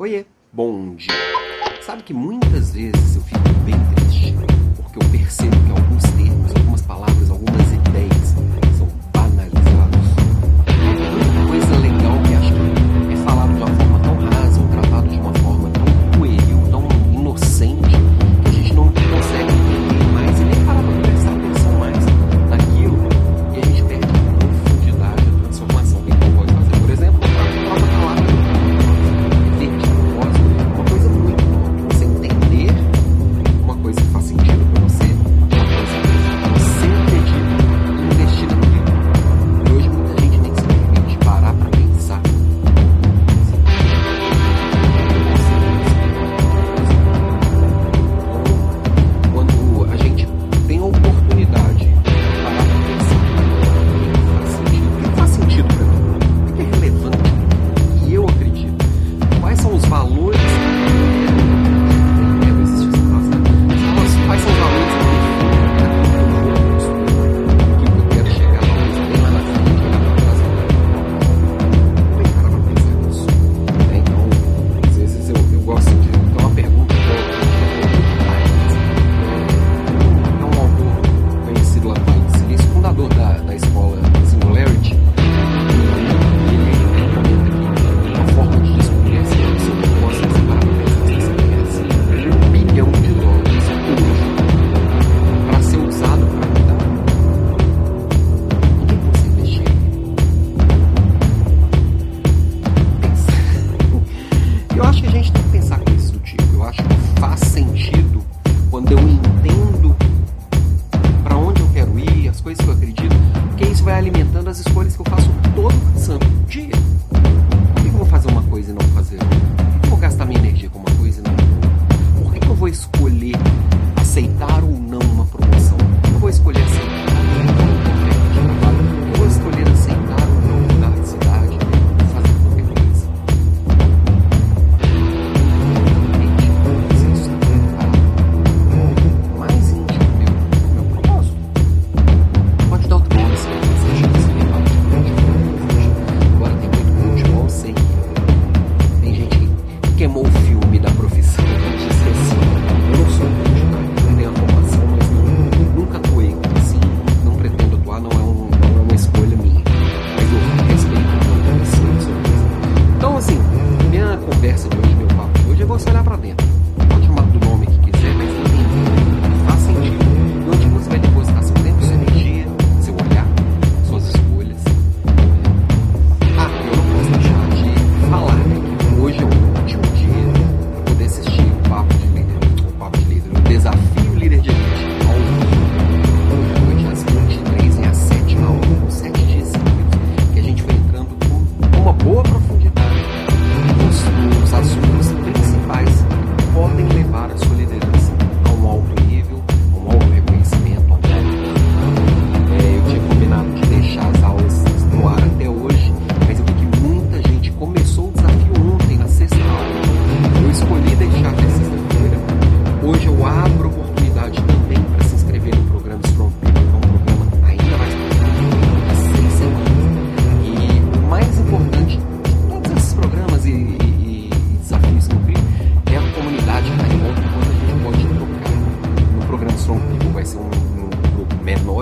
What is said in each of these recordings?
Oiê, bom dia. Sabe que muitas vezes eu fico bem triste porque eu percebo que alguns termos, Eu acho que a gente tem que pensar com isso do tipo. Eu acho que faz sentido quando eu entendo para onde eu quero ir, as coisas que eu acredito, porque isso vai alimentando as escolhas que eu faço todo santo dia. Por que eu vou fazer uma coisa e não fazer outra? Por que eu vou gastar minha energia com uma coisa e não com outra? Por que eu vou escolher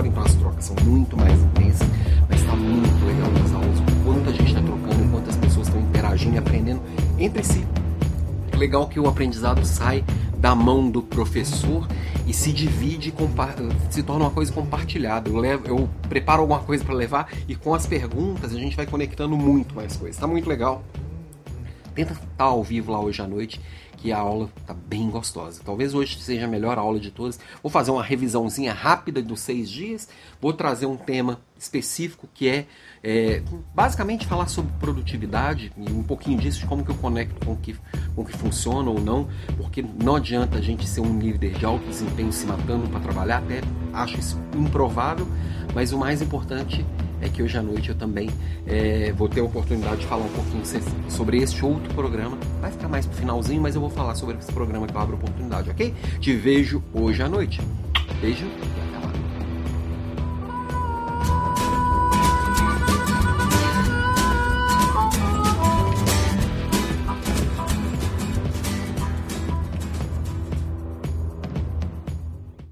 então as trocas são muito mais intensas, mas está muito legal nas aulas, o quanto a gente está trocando, o quanto as pessoas estão interagindo e aprendendo entre si. É legal que o aprendizado sai da mão do professor e se divide, se torna uma coisa compartilhada. Eu, levo, eu preparo alguma coisa para levar e com as perguntas a gente vai conectando muito mais coisas. Tá muito legal. Tenta estar ao vivo lá hoje à noite, que a aula tá bem gostosa. Talvez hoje seja a melhor aula de todas. Vou fazer uma revisãozinha rápida dos seis dias. Vou trazer um tema específico que é, é, basicamente falar sobre produtividade e um pouquinho disso de como que eu conecto com o que, com que funciona ou não, porque não adianta a gente ser um líder de alto desempenho se matando para trabalhar, até acho isso improvável, mas o mais importante é que hoje à noite eu também é, vou ter a oportunidade de falar um pouquinho sobre este outro programa. Vai ficar mais pro finalzinho, mas eu vou falar sobre esse programa que eu abro oportunidade, ok? Te vejo hoje à noite. Beijo